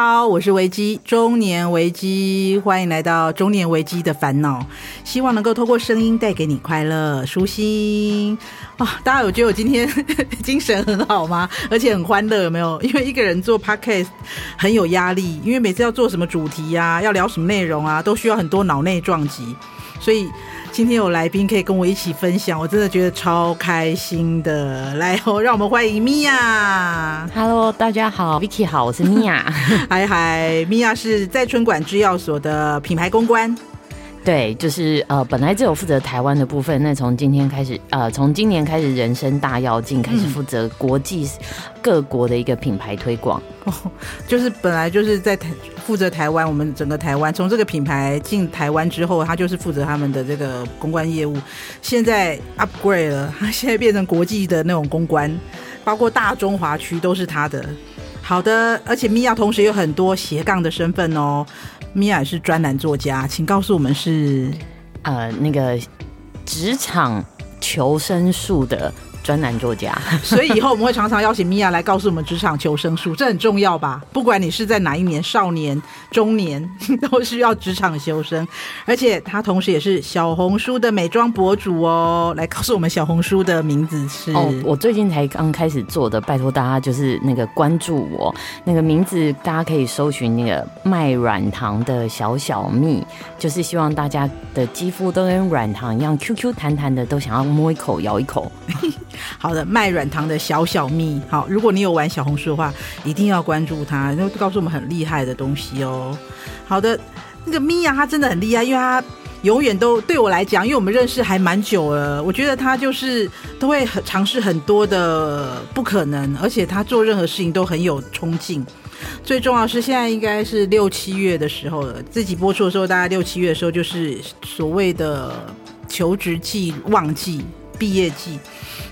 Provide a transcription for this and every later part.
好，我是维基，中年维基，欢迎来到中年维基的烦恼，希望能够透过声音带给你快乐、舒心啊、大家有觉得我今天 精神很好吗？而且很欢乐，有没有？因为一个人做 podcast 很有压力，因为每次要做什么主题呀、啊，要聊什么内容啊，都需要很多脑内撞击，所以。今天有来宾可以跟我一起分享，我真的觉得超开心的。来哦，让我们欢迎米娅。Hello，大家好，Vicky 好，我是米娅。嗨嗨米娅是在春馆制药所的品牌公关。对，就是呃，本来只有负责台湾的部分，那从今天开始，呃，从今年开始，人生大跃进，开始负责国际各国的一个品牌推广。哦，就是本来就是在台负责台湾，我们整个台湾从这个品牌进台湾之后，他就是负责他们的这个公关业务。现在 upgrade 了，他现在变成国际的那种公关，包括大中华区都是他的。好的，而且 Mia 同时有很多斜杠的身份哦。米尔是专栏作家，请告诉我们是呃那个职场求生术的。专栏作家，所以以后我们会常常邀请米娅来告诉我们职场求生术，这很重要吧？不管你是在哪一年，少年、中年，都需要职场求生。而且她同时也是小红书的美妆博主哦，来告诉我们小红书的名字是哦，我最近才刚开始做的，拜托大家就是那个关注我，那个名字大家可以搜寻那个卖软糖的小小蜜，就是希望大家的肌肤都跟软糖一样 Q Q 弹弹的，都想要摸一口、咬一口。好的，卖软糖的小小蜜。好，如果你有玩小红书的话，一定要关注他，就告诉我们很厉害的东西哦。好的，那个咪啊，他真的很厉害，因为他永远都对我来讲，因为我们认识还蛮久了，我觉得他就是都会很尝试很多的不可能，而且他做任何事情都很有冲劲。最重要是现在应该是六七月的时候了，自己播出的时候，大概六七月的时候就是所谓的求职季旺季。毕业季，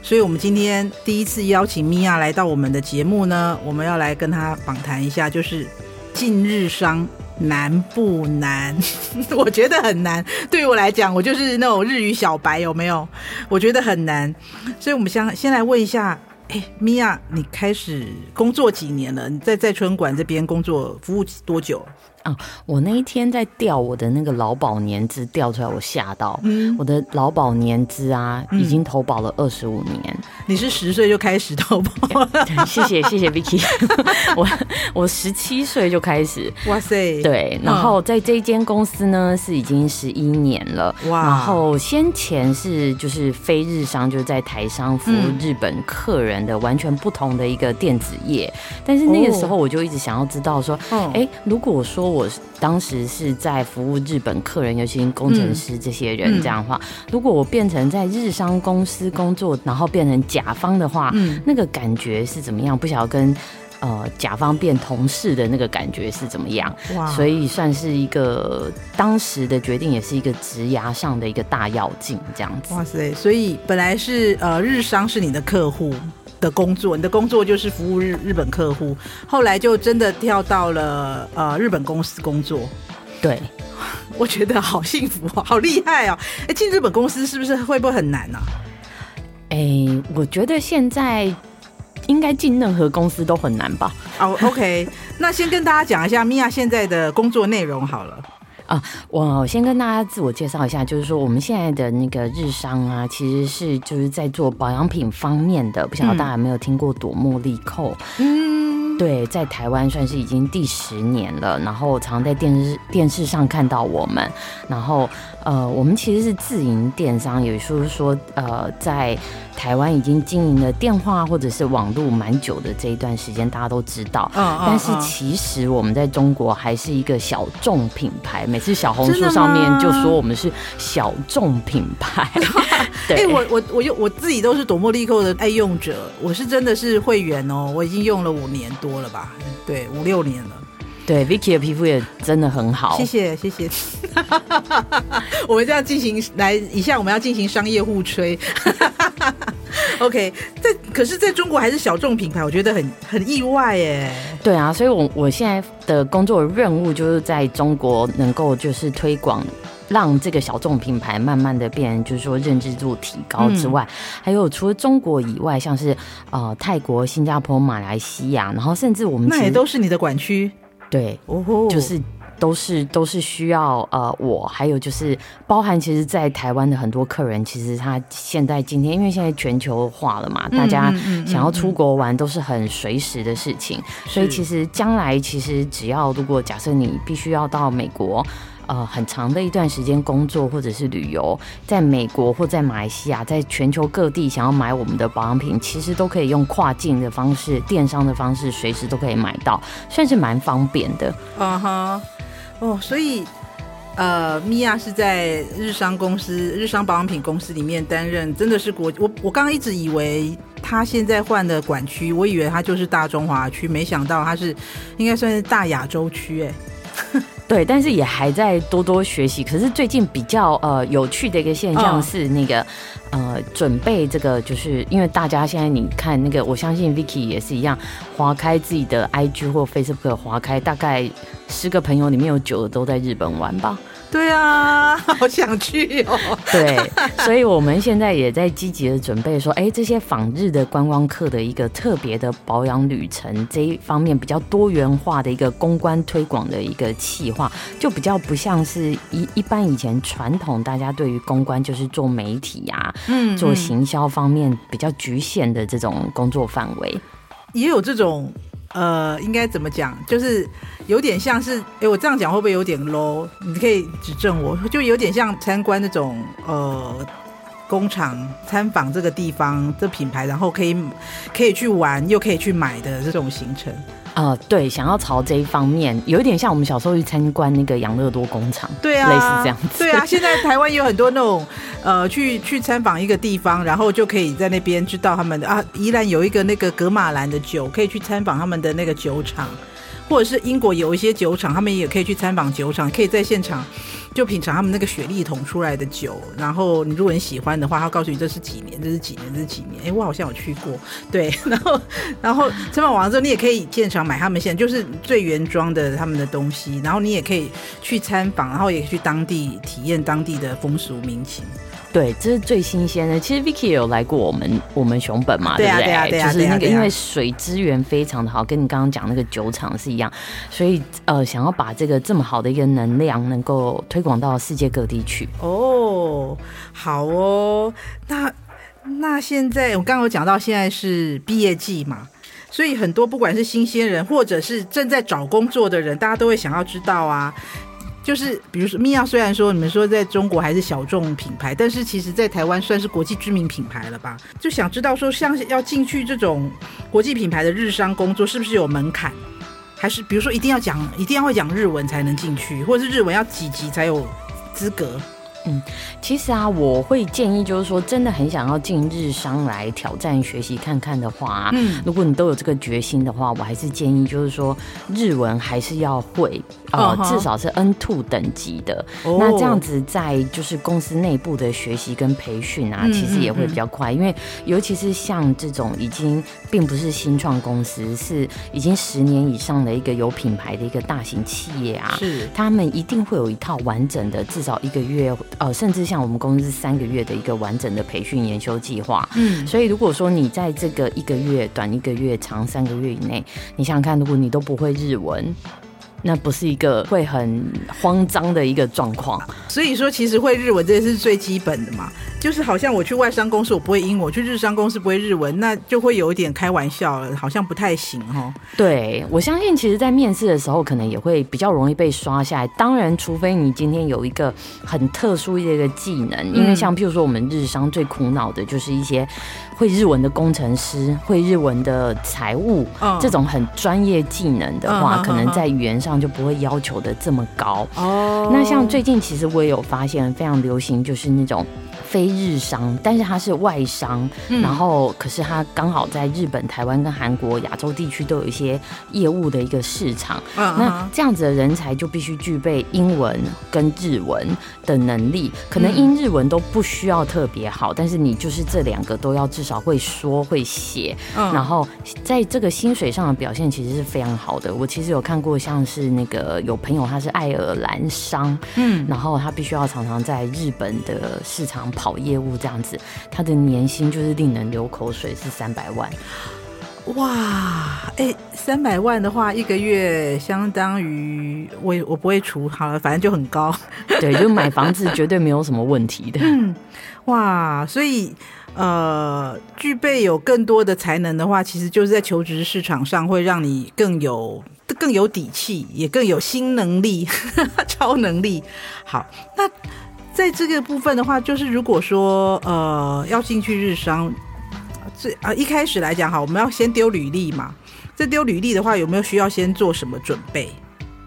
所以我们今天第一次邀请米娅来到我们的节目呢，我们要来跟她访谈一下，就是进日商难不难？我觉得很难，对于我来讲，我就是那种日语小白，有没有？我觉得很难，所以我们先先来问一下，哎，Mia，你开始工作几年了？你在在春馆这边工作服务多久？啊！我那一天在调我的那个劳保年资，调出来我吓到。嗯，我的劳保年资啊，已经投保了二十五年。嗯。你是十岁就开始投保？谢谢谢谢 Vicky。我我十七岁就开始。哇塞！对，然后在这间公司呢是已经十一年了。哇！然后先前是就是非日商，就是在台商服务日本客人的完全不同的一个电子业。但是那个时候我就一直想要知道说，哎，如果说我当时是在服务日本客人，尤其是工程师这些人这样的话，如果我变成在日商公司工作，然后变成甲方的话，嗯、那个感觉是怎么样？不晓得跟呃甲方变同事的那个感觉是怎么样？哇！所以算是一个当时的决定，也是一个职涯上的一个大要进，这样子。哇塞！所以本来是呃日商是你的客户。的工作，你的工作就是服务日日本客户，后来就真的跳到了呃日本公司工作。对，我觉得好幸福哦，好厉害哦！哎，进日本公司是不是会不会很难呢？啊？哎，我觉得现在应该进任何公司都很难吧。哦，oh，OK，那先跟大家讲一下 Mia 现在的工作内容好了。啊，我先跟大家自我介绍一下，就是说我们现在的那个日商啊，其实是就是在做保养品方面的，不晓得大家有没有听过朵茉莉蔻？嗯，对，在台湾算是已经第十年了，然后常在电视电视上看到我们，然后呃，我们其实是自营电商，也就是说呃，在。台湾已经经营了电话或者是网络蛮久的这一段时间，大家都知道。嗯，但是其实我们在中国还是一个小众品牌。每次小红书上面就说我们是小众品牌。对，欸、我我我用我自己都是朵茉莉蔻的爱用者，我是真的是会员哦，我已经用了五年多了吧？对，五六年了。对，Vicky 的皮肤也真的很好。谢谢谢谢。我们这样进行来，以下我们要进行商业互吹。OK，在可是在中国还是小众品牌，我觉得很很意外耶。对啊，所以我我现在的工作任务就是在中国能够就是推广，让这个小众品牌慢慢的变，就是说认知度提高之外，嗯、还有除了中国以外，像是呃泰国、新加坡、马来西亚，然后甚至我们那也都是你的管区。对，哦，就是。都是都是需要呃，我还有就是包含，其实，在台湾的很多客人，其实他现在今天，因为现在全球化了嘛，大家想要出国玩都是很随时的事情，所以其实将来其实只要如果假设你必须要到美国，呃，很长的一段时间工作或者是旅游，在美国或在马来西亚，在全球各地想要买我们的保养品，其实都可以用跨境的方式、电商的方式，随时都可以买到，算是蛮方便的。嗯哼。哦，所以，呃，米娅是在日商公司、日商保养品公司里面担任，真的是国。我我刚刚一直以为他现在换的管区，我以为他就是大中华区，没想到他是应该算是大亚洲区，哎。对，但是也还在多多学习。可是最近比较呃有趣的一个现象是，那个、呃准备这个，就是因为大家现在你看那个，我相信 Vicky 也是一样，划开自己的 IG 或 Facebook，划开大概十个朋友里面有九个都在日本玩吧。对啊，好想去哦。对，所以我们现在也在积极的准备说，哎，这些访日的观光客的一个特别的保养旅程这一方面比较多元化的一个公关推广的一个企划，就比较不像是一一般以前传统大家对于公关就是做媒体呀、啊，嗯，做行销方面比较局限的这种工作范围，也有这种。呃，应该怎么讲？就是有点像是，哎，我这样讲会不会有点 low？你可以指正我，就有点像参观那种呃工厂，参访这个地方这品牌，然后可以可以去玩，又可以去买的这种行程。呃，对，想要朝这一方面，有一点像我们小时候去参观那个养乐多工厂，对啊，类似这样子。对啊，现在台湾有很多那种，呃，去去参访一个地方，然后就可以在那边知道他们的啊，宜兰有一个那个格马兰的酒，可以去参访他们的那个酒厂，或者是英国有一些酒厂，他们也可以去参访酒厂，可以在现场。就品尝他们那个雪莉桶出来的酒，然后你如果你喜欢的话，他告诉你这是几年，这是几年，这是几年。哎，我好像有去过，对。然后，然后参访完之后，你也可以现场买他们现在就是最原装的他们的东西，然后你也可以去参访，然后也可以去当地体验当地的风俗民情。对，这是最新鲜的。其实 Vicky 也有来过我们我们熊本嘛，对不对？啊，对啊，就是那个因为水资源非常的好，跟你刚刚讲那个酒厂是一样，所以呃，想要把这个这么好的一个能量能够推广到世界各地去。哦，好哦。那那现在我刚刚有讲到，现在是毕业季嘛，所以很多不管是新鲜人或者是正在找工作的人，大家都会想要知道啊。就是比如说，米娅虽然说你们说在中国还是小众品牌，但是其实在台湾算是国际知名品牌了吧？就想知道说，像要进去这种国际品牌的日商工作，是不是有门槛？还是比如说一定要讲，一定要会讲日文才能进去，或者是日文要几级才有资格？嗯，其实啊，我会建议，就是说，真的很想要进日商来挑战学习看看的话，嗯，如果你都有这个决心的话，我还是建议，就是说，日文还是要会，呃，至少是 N two 等级的。哦、那这样子在就是公司内部的学习跟培训啊，其实也会比较快，嗯嗯嗯，因为尤其是像这种已经并不是新创公司，是已经十年以上的一个有品牌的一个大型企业啊，是他们一定会有一套完整的，至少一个月。呃，甚至像我们公司三个月的一个完整的培训研修计划，嗯，所以如果说你在这个一个月、短一个月、长三个月以内，你想想看，如果你都不会日文。那不是一个会很慌张的一个状况，所以说其实会日文这是最基本的嘛，就是好像我去外商公司我不会英文，我去日商公司不会日文，那就会有一点开玩笑了，好像不太行哦。对，我相信，其实，在面试的时候可能也会比较容易被刷下来。当然，除非你今天有一个很特殊的一个技能，因为像譬如说我们日商最苦恼的就是一些。会日文的工程师，会日文的财务，哦、这种很专业技能的话，哦、可能在语言上就不会要求的这么高。哦，那像最近其实我也有发现非常流行，就是那种非日商，但是他是外商，嗯、然后可是他刚好在日本、台湾跟韩国、亚洲地区都有一些业务的一个市场。嗯、那这样子的人才就必须具备英文跟日文的能力，可能英日文都不需要特别好，但是你就是这两个都要至少会说会写，嗯，然后在这个薪水上的表现其实是非常好的。我其实有看过，像是那个有朋友他是爱尔兰商，嗯，然后他必须要常常在日本的市场跑业务这样子，他的年薪就是令人流口水，是三百万。哇，哎，三百万的话，一个月相当于我我不会除，好了，反正就很高。对，就买房子绝对没有什么问题的。嗯，哇，所以呃，具备有更多的才能的话，其实就是在求职市场上会让你更有更有底气，也更有新能力、超能力。好，那在这个部分的话，就是如果说呃要进去日商。最啊，一开始来讲哈，我们要先丢履历嘛。这丢履历的话，有没有需要先做什么准备？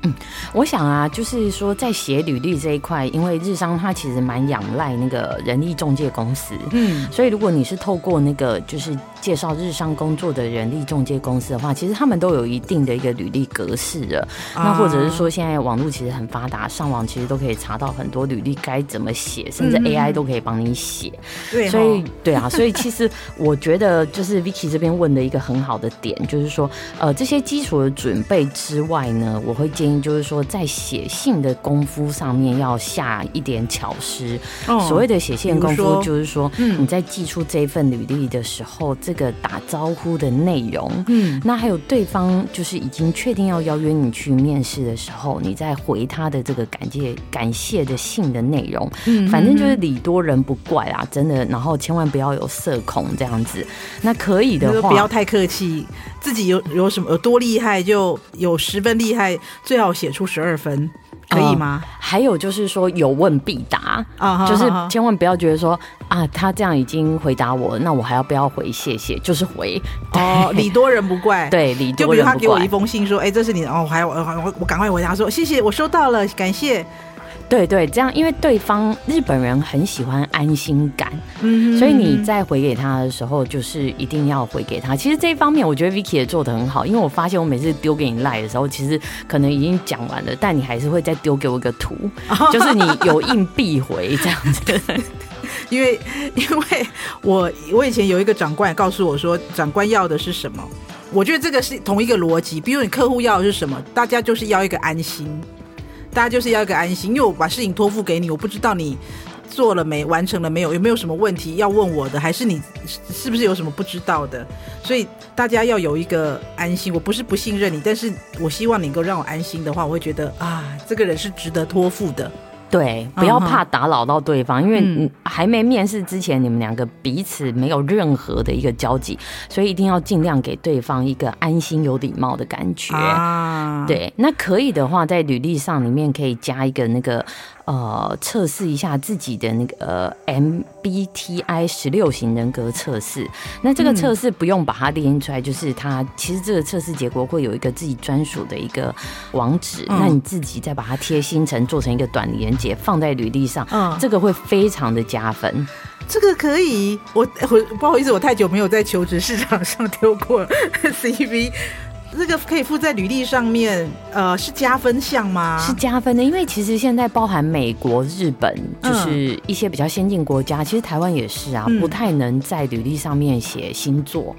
嗯，我想啊，就是说在写履历这一块，因为日商它其实蛮仰赖那个人力中介公司，嗯，所以如果你是透过那个就是介绍日商工作的人力中介公司的话，其实他们都有一定的一个履历格式的。啊、那或者是说，现在网络其实很发达，上网其实都可以查到很多履历该怎么写，甚至 AI 都可以帮你写。对、嗯，所以 对啊，所以其实我觉得就是 Vicky 这边问的一个很好的点，就是说，呃，这些基础的准备之外呢，我会建议。就是说，在写信的功夫上面要下一点巧思。哦、所谓的写信功夫，就是说，你在寄出这份履历的时候，嗯、这个打招呼的内容，嗯，那还有对方就是已经确定要邀约你去面试的时候，你在回他的这个感谢感谢的信的内容，嗯，反正就是礼多人不怪啊，真的。然后千万不要有社恐这样子。那可以的话，不要太客气。自己有有什么有多厉害，就有十分厉害，最好写出十二分，可以吗？呃、还有就是说有问必答啊，就是千万不要觉得说啊，他这样已经回答我，那我还要不要回谢谢？就是回哦，礼多人不怪，对，礼多人不怪。就比如他给我一封信说，哎、欸，这是你的哦，我还我我我赶快回答说谢谢，我收到了，感谢。对对，这样，因为对方日本人很喜欢安心感，嗯，所以你在回给他的时候，就是一定要回给他。其实这一方面，我觉得 Vicky 也做的很好，因为我发现我每次丢给你赖的时候，其实可能已经讲完了，但你还是会再丢给我一个图，就是你有应必回这样子。因为因为我我以前有一个长官也告诉我说，长官要的是什么？我觉得这个是同一个逻辑。比如你客户要的是什么？大家就是要一个安心。大家就是要一个安心，因为我把事情托付给你，我不知道你做了没，完成了没有，有没有什么问题要问我的，还是你是不是有什么不知道的？所以大家要有一个安心。我不是不信任你，但是我希望你能够让我安心的话，我会觉得啊，这个人是值得托付的。对，不要怕打扰到对方，uh. 因为你还没面试之前，你们两个彼此没有任何的一个交集，所以一定要尽量给对方一个安心、有礼貌的感觉。啊，uh. 对，那可以的话，在履历上里面可以加一个那个。呃，测试一下自己的那个呃 MBTI 十六型人格测试。那这个测试不用把它列出来，就是它其实这个测试结果会有一个自己专属的一个网址，嗯、那你自己再把它贴心成，做成一个短连结，放在履历上，嗯，这个会非常的加分。这个可以，我我不好意思，我太久没有在求职市场上丢过 CV。这个可以附在履历上面，呃，是加分项吗？是加分的，因为其实现在包含美国、日本，就是一些比较先进国家，嗯、其实台湾也是啊，不太能在履历上面写星座。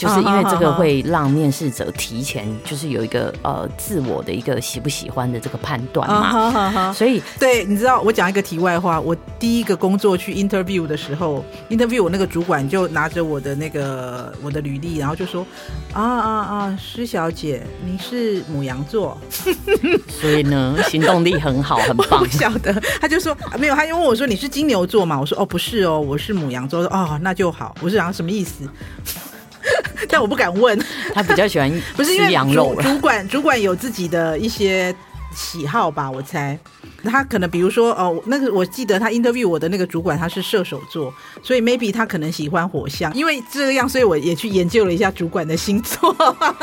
就是因为这个会让面试者提前就是有一个呃自我的一个喜不喜欢的这个判断嘛，所以对，你知道我讲一个题外话，我第一个工作去 interview 的时候，interview 我那个主管就拿着我的那个我的履历，然后就说啊啊啊，施小姐，你是母羊座，所以呢 行动力很好，很棒。不晓得，他就说没有，他就问我说你是金牛座嘛？我说哦不是哦，我是母羊座。哦那就好，我是讲什么意思？但我不敢问，他比较喜欢 不是因为主主管主管有自己的一些喜好吧，我猜。他可能比如说哦，那个我记得他 interview 我的那个主管他是射手座，所以 maybe 他可能喜欢火象，因为这样，所以我也去研究了一下主管的星座。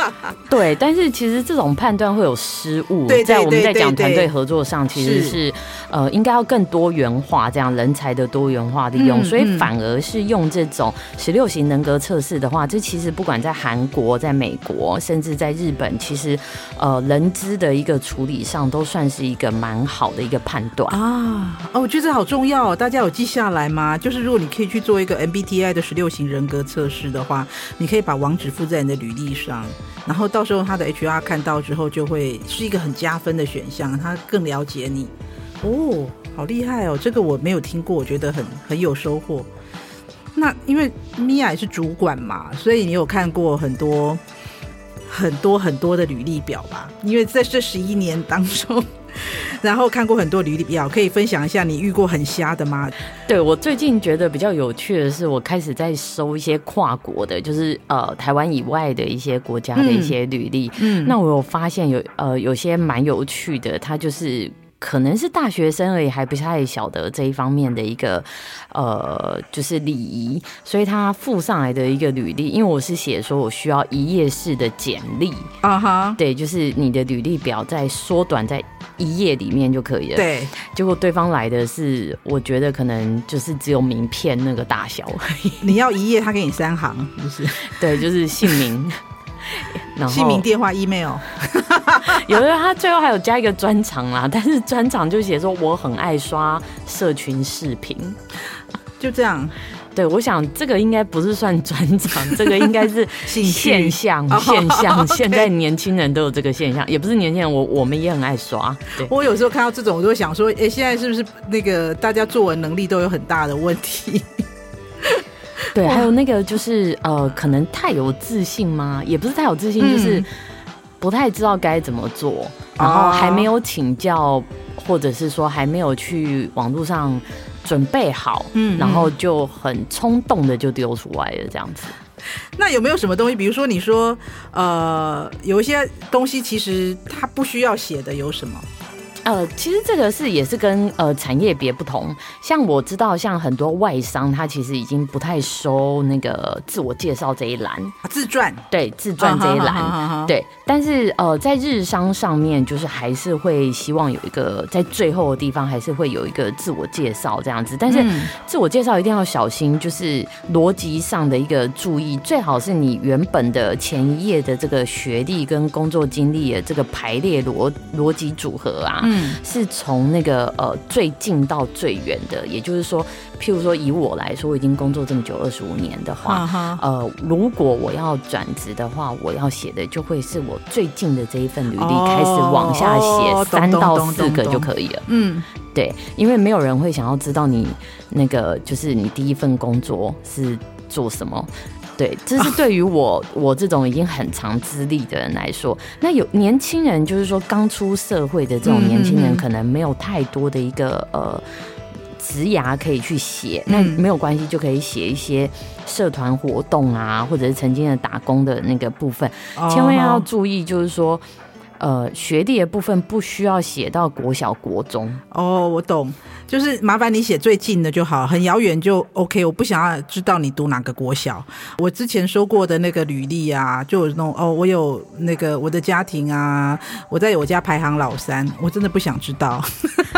对，但是其实这种判断会有失误。对，在我们在讲团队合作上，其实是，是呃应该要更多元化，这样人才的多元化利用，嗯、所以反而是用这种十六型人格测试的话，这其实不管在韩国、在美国，甚至在日本，其实呃人资的一个处理上都算是一个蛮好的。一个判断啊，哦，我觉得这好重要，大家有记下来吗？就是如果你可以去做一个 MBTI 的十六型人格测试的话，你可以把网址附在你的履历上，然后到时候他的 HR 看到之后，就会是一个很加分的选项，他更了解你。哦，好厉害哦，这个我没有听过，我觉得很很有收获。那因为米娅也是主管嘛，所以你有看过很多很多很多的履历表吧？因为在这十一年当中。然后看过很多履历表，可以分享一下你遇过很瞎的吗？对，我最近觉得比较有趣的是，我开始在收一些跨国的，就是呃台湾以外的一些国家的一些履历。嗯，那我有发现有呃有些蛮有趣的，它就是。可能是大学生而已，还不太晓得这一方面的一个呃，就是礼仪，所以他附上来的一个履历，因为我是写说我需要一页式的简历啊哈，uh huh. 对，就是你的履历表再缩短在一页里面就可以了。对，结果对方来的是，我觉得可能就是只有名片那个大小而已。你要一页，他给你三行，就是对，就是姓名。然后姓名、电话、email，有的他最后还有加一个专长啦，但是专长就写说我很爱刷社群视频，就这样。对，我想这个应该不是算专场，这个应该是 现象。现象，现在年轻人都有这个现象，也不是年轻人，我我们也很爱刷。对，我有时候看到这种，我就会想说，哎，现在是不是那个大家作文能力都有很大的问题？对，还有那个就是呃，可能太有自信吗？也不是太有自信，嗯、就是不太知道该怎么做，然后还没有请教，或者是说还没有去网络上准备好，嗯，然后就很冲动的就丢出来了，这样子。那有没有什么东西？比如说你说呃，有一些东西其实它不需要写的，有什么？呃，其实这个是也是跟呃产业别不同，像我知道，像很多外商，他其实已经不太收那个自我介绍这一栏，自传，对，自传这一栏，对。但是呃，在日商上面，就是还是会希望有一个在最后的地方，还是会有一个自我介绍这样子。但是自我介绍一定要小心，就是逻辑上的一个注意，最好是你原本的前一页的这个学历跟工作经历的这个排列逻逻辑组合啊。是从那个呃最近到最远的，也就是说，譬如说以我来说，我已经工作这么久二十五年的话，啊、呃，如果我要转职的话，我要写的就会是我最近的这一份履历开始往下写三到四个就可以了。嗯，对，因为没有人会想要知道你那个就是你第一份工作是做什么。对，这是对于我 我这种已经很长资历的人来说，那有年轻人，就是说刚出社会的这种年轻人，可能没有太多的一个呃职涯可以去写，那没有关系，就可以写一些社团活动啊，或者是曾经的打工的那个部分，千万要注意，就是说。呃，学历的部分不需要写到国小、国中哦，我懂，就是麻烦你写最近的就好，很遥远就 OK。我不想要知道你读哪个国小。我之前说过的那个履历啊，就有那种哦，我有那个我的家庭啊，我在我家排行老三，我真的不想知道。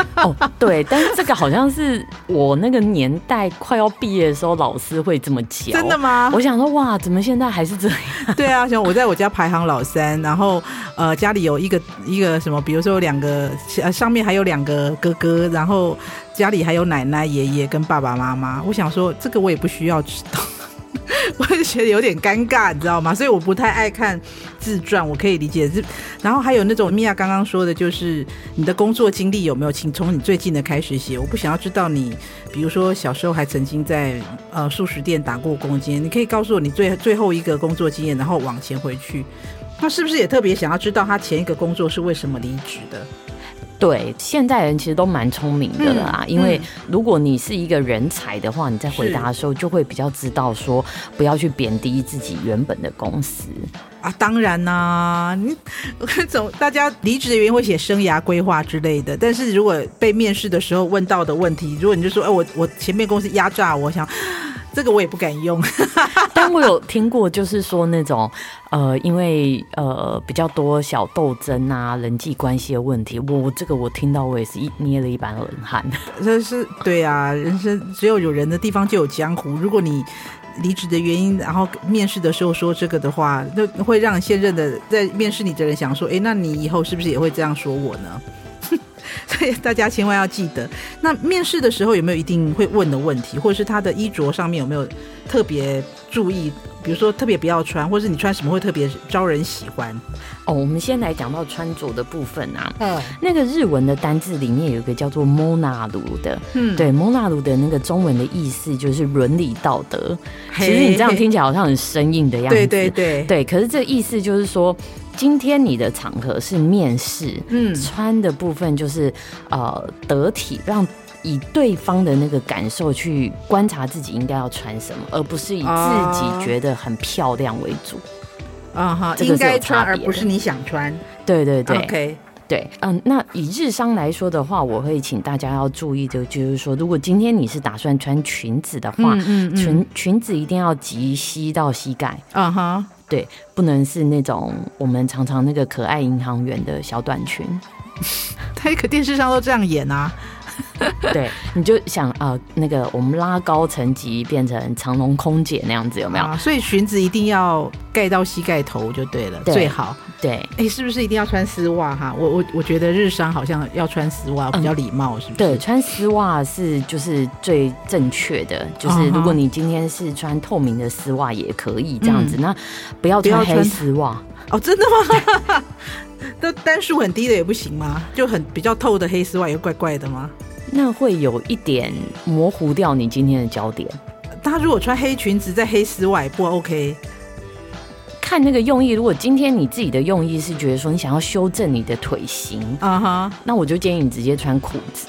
哦，对，但是这个好像是我那个年代快要毕业的时候，老师会这么讲。真的吗？我想说，哇，怎么现在还是这样？对啊，像我在我家排行老三，然后呃，家里有。一个一个什么，比如说有两个，呃上面还有两个哥哥，然后家里还有奶奶、爷爷跟爸爸妈妈。我想说，这个我也不需要知道，我就觉得有点尴尬，你知道吗？所以我不太爱看自传，我可以理解。然后还有那种米娅刚刚说的，就是你的工作经历有没有，请从你最近的开始写。我不想要知道你，比如说小时候还曾经在呃素食店打过工经验，你可以告诉我你最最后一个工作经验，然后往前回去。他是不是也特别想要知道他前一个工作是为什么离职的？对，现代人其实都蛮聪明的啦。嗯、因为如果你是一个人才的话，你在回答的时候就会比较知道说，不要去贬低自己原本的公司啊。当然啦、啊，你总大家离职的原因会写生涯规划之类的，但是如果被面试的时候问到的问题，如果你就说，哎，我我前面公司压榨我，想。这个我也不敢用，但我有听过，就是说那种呃，因为呃比较多小斗争啊，人际关系的问题，我这个我听到我也是一捏了一把冷汗。这是对啊，人生只有有人的地方就有江湖。如果你离职的原因，然后面试的时候说这个的话，那会让现任的在面试你的人想说，哎，那你以后是不是也会这样说我呢？所以大家千万要记得，那面试的时候有没有一定会问的问题，或者是他的衣着上面有没有特别注意比如说特别不要穿，或是你穿什么会特别招人喜欢？哦，我们先来讲到穿着的部分啊。嗯，那个日文的单字里面有一个叫做 “monaru” 的，嗯，对，“monaru” 的那个中文的意思就是伦理道德。其实你这样听起来好像很生硬的样子，对对对对。可是这意思就是说，今天你的场合是面试，嗯，穿的部分就是呃得体，让。以对方的那个感受去观察自己应该要穿什么，而不是以自己觉得很漂亮为主。啊哈，应该穿而不是你想穿。对对对，OK，对，嗯，那以日商来说的话，我会请大家要注意的，就是说，如果今天你是打算穿裙子的话，嗯嗯，裙裙子一定要及膝到膝盖。啊哈，对，不能是那种我们常常那个可爱银行员的小短裙。他可电视上都这样演啊。对，你就想啊、呃，那个我们拉高层级变成长隆空姐那样子有没有？啊、所以裙子一定要盖到膝盖头就对了，对最好。对，哎、欸，是不是一定要穿丝袜哈？我我我觉得日商好像要穿丝袜比较礼貌，是不是？对，穿丝袜是就是最正确的，就是如果你今天是穿透明的丝袜也可以这样子，嗯、那不要穿黑丝袜哦，真的吗？都单数很低的也不行吗？就很比较透的黑丝袜也怪怪的吗？那会有一点模糊掉你今天的焦点。他如果穿黑裙子在黑丝外不 OK？看那个用意，如果今天你自己的用意是觉得说你想要修正你的腿型，啊哈、uh，huh. 那我就建议你直接穿裤子。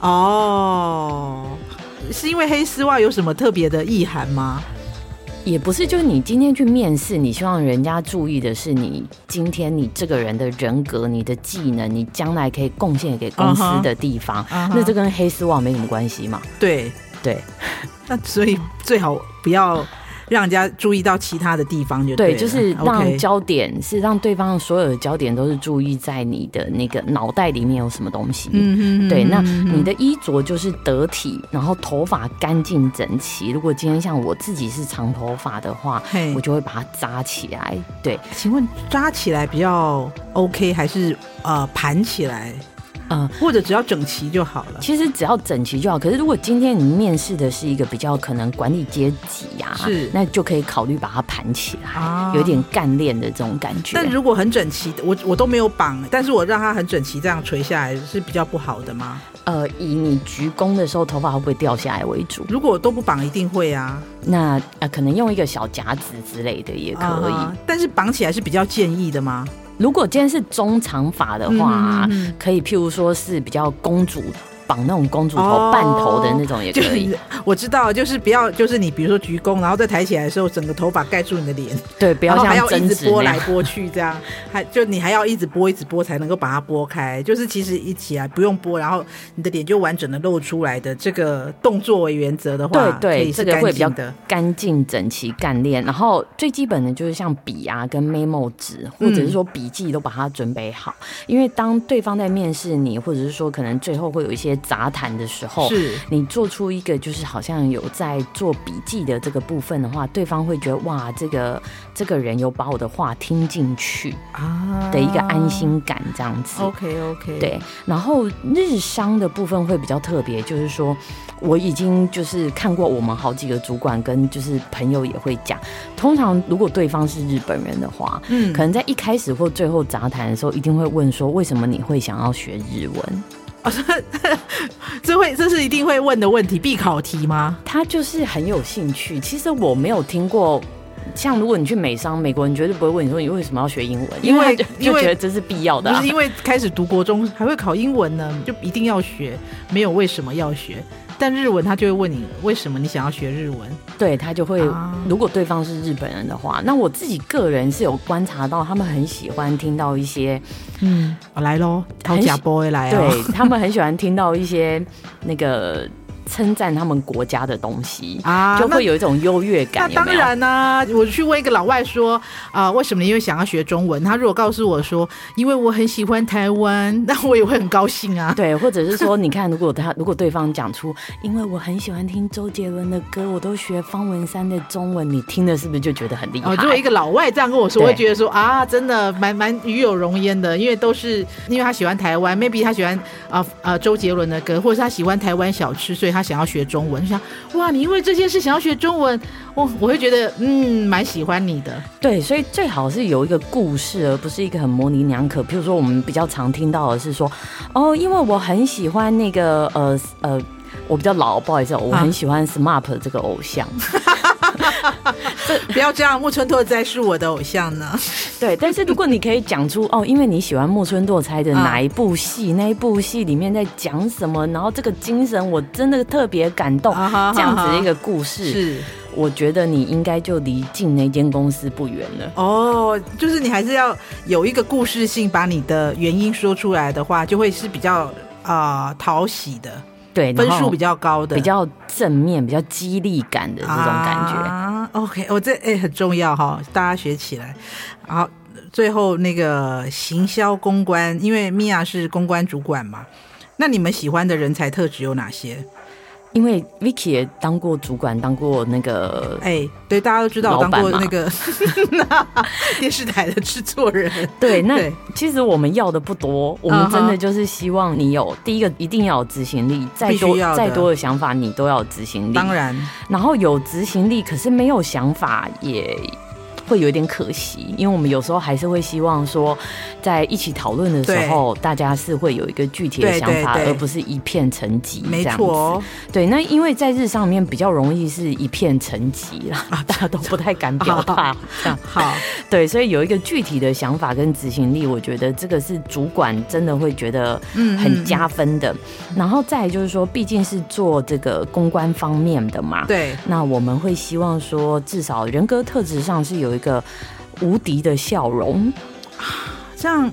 哦，oh, 是因为黑丝袜有什么特别的意涵吗？也不是，就是你今天去面试，你希望人家注意的是你今天你这个人的人格、你的技能、你将来可以贡献给公司的地方。Uh huh. 那这跟黑丝袜没什么关系嘛？对对，那所以最好不要。让人家注意到其他的地方就对，对，就是让焦点.是让对方所有的焦点都是注意在你的那个脑袋里面有什么东西。嗯嗯，对，那你的衣着就是得体，然后头发干净整齐。如果今天像我自己是长头发的话，我就会把它扎起来。对，请问扎起来比较 OK 还是呃盘起来？嗯，或者只要整齐就好了。其实只要整齐就好。可是如果今天你面试的是一个比较可能管理阶级呀，是，那就可以考虑把它盘起来，啊、有点干练的这种感觉。但如果很整齐，我我都没有绑，但是我让它很整齐这样垂下来是比较不好的吗？呃，以你鞠躬的时候头发会不会掉下来为主？如果都不绑，一定会啊。那呃，可能用一个小夹子之类的也可以。啊、但是绑起来是比较建议的吗？如果今天是中长发的话，嗯嗯嗯，可以譬如说是比较公主。绑那种公主头、oh, 半头的那种也可以。我知道，就是不要，就是你比如说鞠躬，然后再抬起来的时候，整个头发盖住你的脸。对，不要像还要一直拨来拨去这样，还就你还要一直拨一直拨才能够把它拨开。就是其实一起来不用拨，然后你的脸就完整的露出来的这个动作为原则的话，对对，这个会比较干净整齐干练。然后最基本的就是像笔啊跟 memo 纸或者是说笔记都把它准备好，嗯、因为当对方在面试你，或者是说可能最后会有一些。杂谈的时候，是你做出一个就是好像有在做笔记的这个部分的话，对方会觉得哇，这个这个人有把我的话听进去啊的一个安心感，这样子。OK OK，对。然后日商的部分会比较特别，就是说我已经就是看过我们好几个主管跟就是朋友也会讲，通常如果对方是日本人的话，嗯，可能在一开始或最后杂谈的时候，一定会问说，为什么你会想要学日文？哦，这会这是一定会问的问题，必考题吗？他就是很有兴趣。其实我没有听过，像如果你去美商，美国人绝对不会问你说你为什么要学英文，因为因为觉得这是必要的啊。不是因为开始读国中还会考英文呢，就一定要学，没有为什么要学。但日文他就会问你为什么你想要学日文？对，他就会，啊、如果对方是日本人的话，那我自己个人是有观察到，他们很喜欢听到一些，嗯，我来喽，掏假 boy 来，对他们很喜欢听到一些那个。称赞他们国家的东西啊，就会有一种优越感。那当然啦、啊，我去问一个老外说啊、呃，为什么你会想要学中文？他如果告诉我说，因为我很喜欢台湾，那我也会很高兴啊。对，或者是说，你看，如果他 如果对方讲出，因为我很喜欢听周杰伦的歌，我都学方文山的中文，你听了是不是就觉得很厉害？如果一个老外这样跟我说，我会觉得说啊，真的蛮蛮与有荣焉的，因为都是因为他喜欢台湾，maybe 他喜欢啊啊、呃呃、周杰伦的歌，或者是他喜欢台湾小吃，所以他。他想要学中文，就想哇，你因为这件事想要学中文，我我会觉得嗯，蛮喜欢你的。对，所以最好是有一个故事，而不是一个很模棱两可。譬如说，我们比较常听到的是说，哦，因为我很喜欢那个呃呃，我比较老，不好意思，我很喜欢 SMAP 这个偶像。这 不要这样，木村拓哉是我的偶像呢。对，但是如果你可以讲出哦，因为你喜欢木村拓哉的哪一部戏，啊、那一部戏里面在讲什么，然后这个精神我真的特别感动，啊、这样子的一个故事，是我觉得你应该就离进那间公司不远了。哦，就是你还是要有一个故事性，把你的原因说出来的话，就会是比较啊讨喜的。对，分数比较高的，比较正面、比较激励感的这种感觉。啊、OK，我、哦、这哎很重要哈，大家学起来。好，最后那个行销公关，因为 Mia 是公关主管嘛，那你们喜欢的人才特质有哪些？因为 Vicky 也当过主管，当过那个哎、欸，对，大家都知道我当过那个 电视台的制作人。对，那其实我们要的不多，我们真的就是希望你有第一个一定要有执行力，再多再多的想法你都要有执行力。当然，然后有执行力，可是没有想法也。会有点可惜，因为我们有时候还是会希望说，在一起讨论的时候，大家是会有一个具体的想法，而不是一片沉寂这样子。没错，对。那因为在日上面比较容易是一片沉寂啦，大家都不太敢表达。好，对，所以有一个具体的想法跟执行力，我觉得这个是主管真的会觉得很加分的。然后再就是说，毕竟是做这个公关方面的嘛，对。那我们会希望说，至少人格特质上是有一个无敌的笑容，这样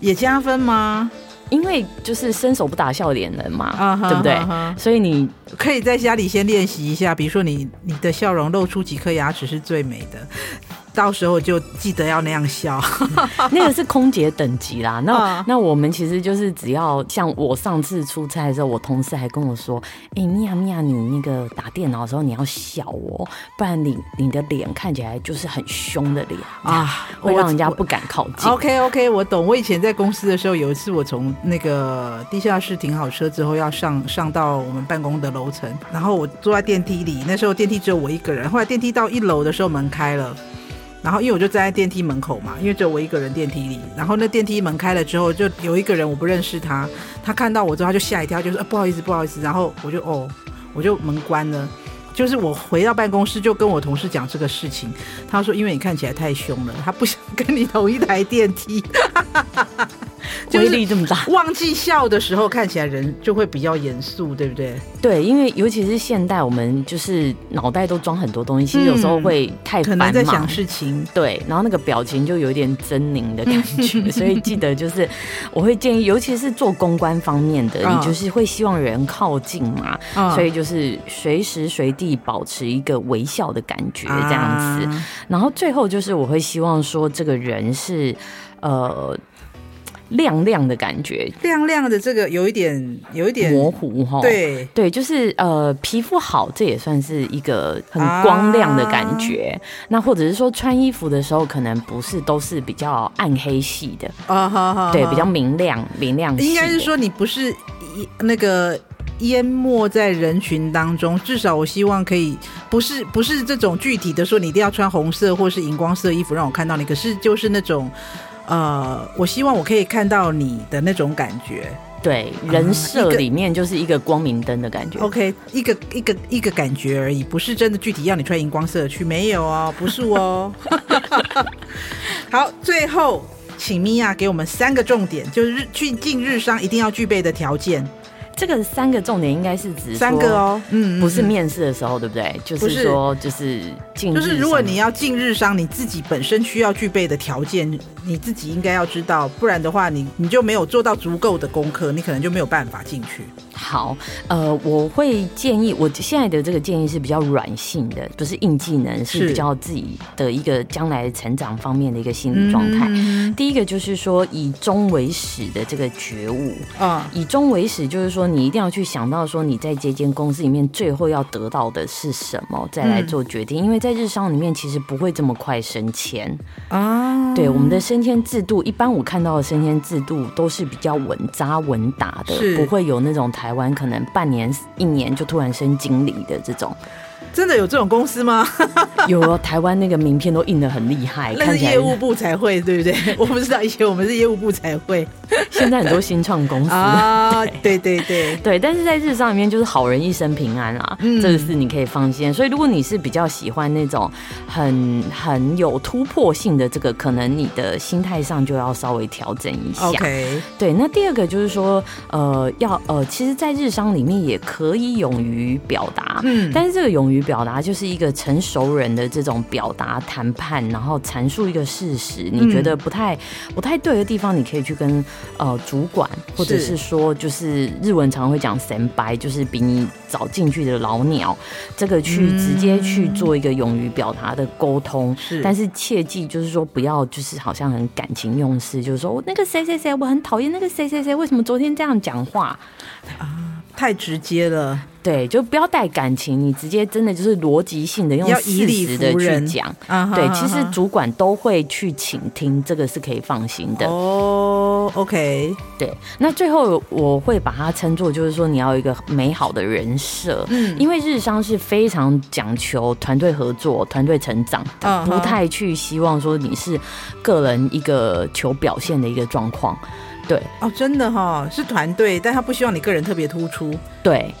也加分吗？因为就是伸手不打笑脸人嘛，uh -huh, 对不对？Uh -huh. 所以你可以在家里先练习一下，比如说你你的笑容露出几颗牙齿是最美的。到时候就记得要那样笑，那个是空姐等级啦。那那我们其实就是只要像我上次出差的时候，我同事还跟我说：“哎、欸，米娅米娅，你那个打电脑的时候你要笑哦，不然你你的脸看起来就是很凶的脸啊，会让人家不敢靠近。” OK OK，我懂。我以前在公司的时候，有一次我从那个地下室停好车之后，要上上到我们办公的楼层，然后我坐在电梯里，那时候电梯只有我一个人。后来电梯到一楼的时候，门开了。然后因为我就站在电梯门口嘛，因为只有我一个人电梯里。然后那电梯门开了之后，就有一个人我不认识他，他看到我之后他就吓一跳，就说、不好意思不好意思。然后我就哦，我就门关了。就是我回到办公室就跟我同事讲这个事情，他说因为你看起来太凶了，他不想跟你同一台电梯。威力这么大，忘记笑的时候看起来人就会比较严肃，对不对？对，因为尤其是现代，我们就是脑袋都装很多东西，其实有时候会太繁忙，可能在想事情。对，然后那个表情就有点狰狞的感觉，所以记得就是我会建议，尤其是做公关方面的，你就是会希望人靠近嘛，所以就是随时随地保持一个微笑的感觉这样子。然后最后就是我会希望说，这个人是呃。亮亮的感觉，亮亮的这个有一点有一点模糊哈。对对，就是呃皮肤好，这也算是一个很光亮的感觉。啊、那或者是说穿衣服的时候，可能不是都是比较暗黑系的啊，好好，对，比较明亮明亮。应该是说你不是那个淹没在人群当中，至少我希望可以不是不是这种具体的说你一定要穿红色或是荧光色衣服让我看到你，可是就是那种。呃，我希望我可以看到你的那种感觉，对，人设里面就是一个光明灯的感觉。OK，一个一个一个感觉而已，不是真的具体要你穿荧光色去，没有哦，不是哦。好，最后请米娅给我们三个重点，就是日去进日商一定要具备的条件。这个三个重点应该是指三个哦，嗯，不是面试的时候，对不对？就是说，就是进，就是如果你要进日商，你自己本身需要具备的条件，你自己应该要知道，不然的话，你你就没有做到足够的功课，你可能就没有办法进去。好，呃，我会建议，我现在的这个建议是比较软性的，不是硬技能，是比较自己的一个将来成长方面的一个心理状态。嗯。第一个就是说，以终为始的这个觉悟啊，以终为始就是说。你一定要去想到说，你在这间公司里面最后要得到的是什么，再来做决定。因为在日商里面，其实不会这么快升迁啊。对，我们的升迁制度，一般我看到的升迁制度都是比较稳扎稳打的，不会有那种台台湾可能半年一年就突然升经理的这种。真的有这种公司吗？有啊，台湾那个名片都印的很厉害，那是业务部才会，对不对？我不知道，以前我们是业务部才会。现在很多新创公司啊，对对对对，但是在日商里面就是好人一生平安啊，嗯、这个是你可以放心。所以如果你是比较喜欢那种很很有突破性的这个，可能你的心态上就要稍微调整一下。OK，对。那第二个就是说，呃，要呃，其实，在日商里面也可以勇于表达，嗯，但是这个勇于表达就是一个成熟人的这种表达谈判，然后阐述一个事实，你觉得不太不太对的地方，你可以去跟呃主管，或者是说就是日文常会讲神白，就是比你早进去的老鸟，这个去直接去做一个勇于表达的沟通。是，但是切记就是说不要就是好像很感情用事，就是说我那个谁谁谁我很讨厌那个谁谁谁，为什么昨天这样讲话啊？太直接了，对，就不要带感情，你直接真的就是逻辑性的用事实的去讲，对，其实主管都会去倾听，这个是可以放心的。哦，OK，对，那最后我会把它称作就是说你要有一个美好的人设，嗯，因为日商是非常讲求团队合作、团队成长的，不太去希望说你是个人一个求表现的一个状况。对哦，真的哈、哦，是团队，但他不希望你个人特别突出。对。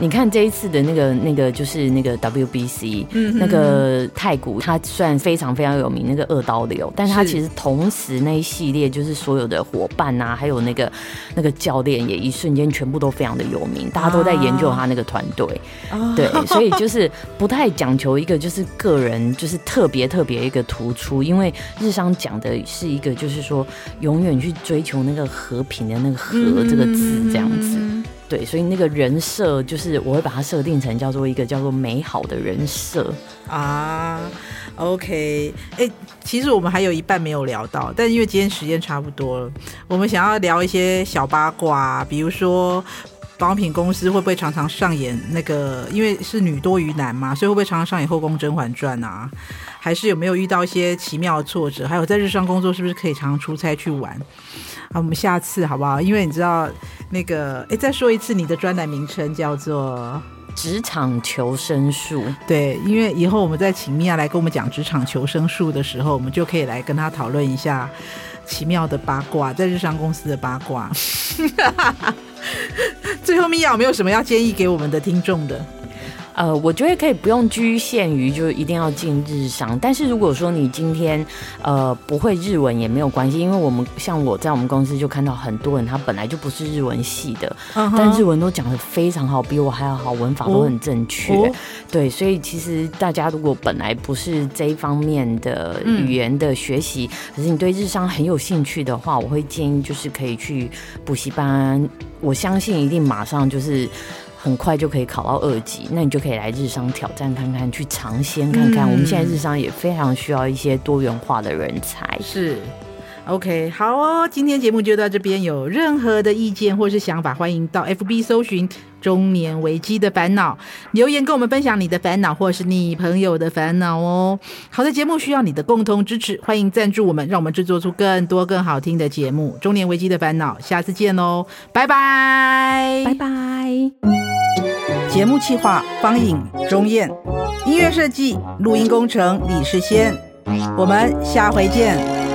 你看这一次的那个那个就是那个 WBC，嗯，那个太古，他虽然非常非常有名，那个二刀流，但是他其实同时那一系列就是所有的伙伴啊，还有那个那个教练也一瞬间全部都非常的有名，大家都在研究他那个团队，啊、对，所以就是不太讲求一个就是个人就是特别特别一个突出，因为日商讲的是一个就是说永远去追求那个和平的那个和这个字这样子。对，所以那个人设就是我会把它设定成叫做一个叫做美好的人设啊。OK，哎，其实我们还有一半没有聊到，但因为今天时间差不多了，我们想要聊一些小八卦，比如说保养品公司会不会常常上演那个，因为是女多于男嘛，所以会不会常常上演《后宫甄嬛传》啊？还是有没有遇到一些奇妙的挫折？还有在日上工作是不是可以常常出差去玩？好，我们下次好不好？因为你知道那个，哎，再说一次，你的专栏名称叫做《职场求生术》。对，因为以后我们再请米娅来跟我们讲职场求生术的时候，我们就可以来跟他讨论一下奇妙的八卦，在日商公司的八卦。最后，米娅有没有什么要建议给我们的听众的？呃，我觉得可以不用局限于就是一定要进日商，但是如果说你今天呃不会日文也没有关系，因为我们像我在我们公司就看到很多人他本来就不是日文系的，uh huh. 但日文都讲的非常好，比我还要好，文法都很正确，oh. Oh. 对，所以其实大家如果本来不是这一方面的语言的学习，嗯、可是你对日商很有兴趣的话，我会建议就是可以去补习班，我相信一定马上就是。很快就可以考到二级，那你就可以来日商挑战看看，去尝鲜看看。嗯、我们现在日商也非常需要一些多元化的人才。是，OK，好哦，今天节目就到这边。有任何的意见或是想法，欢迎到 FB 搜寻“中年危机的烦恼”，留言跟我们分享你的烦恼或是你朋友的烦恼哦。好的节目需要你的共同支持，欢迎赞助我们，让我们制作出更多更好听的节目。中年危机的烦恼，下次见喽，拜拜，拜拜。节目企划方颖、钟燕，音乐设计、录音工程李世先，我们下回见。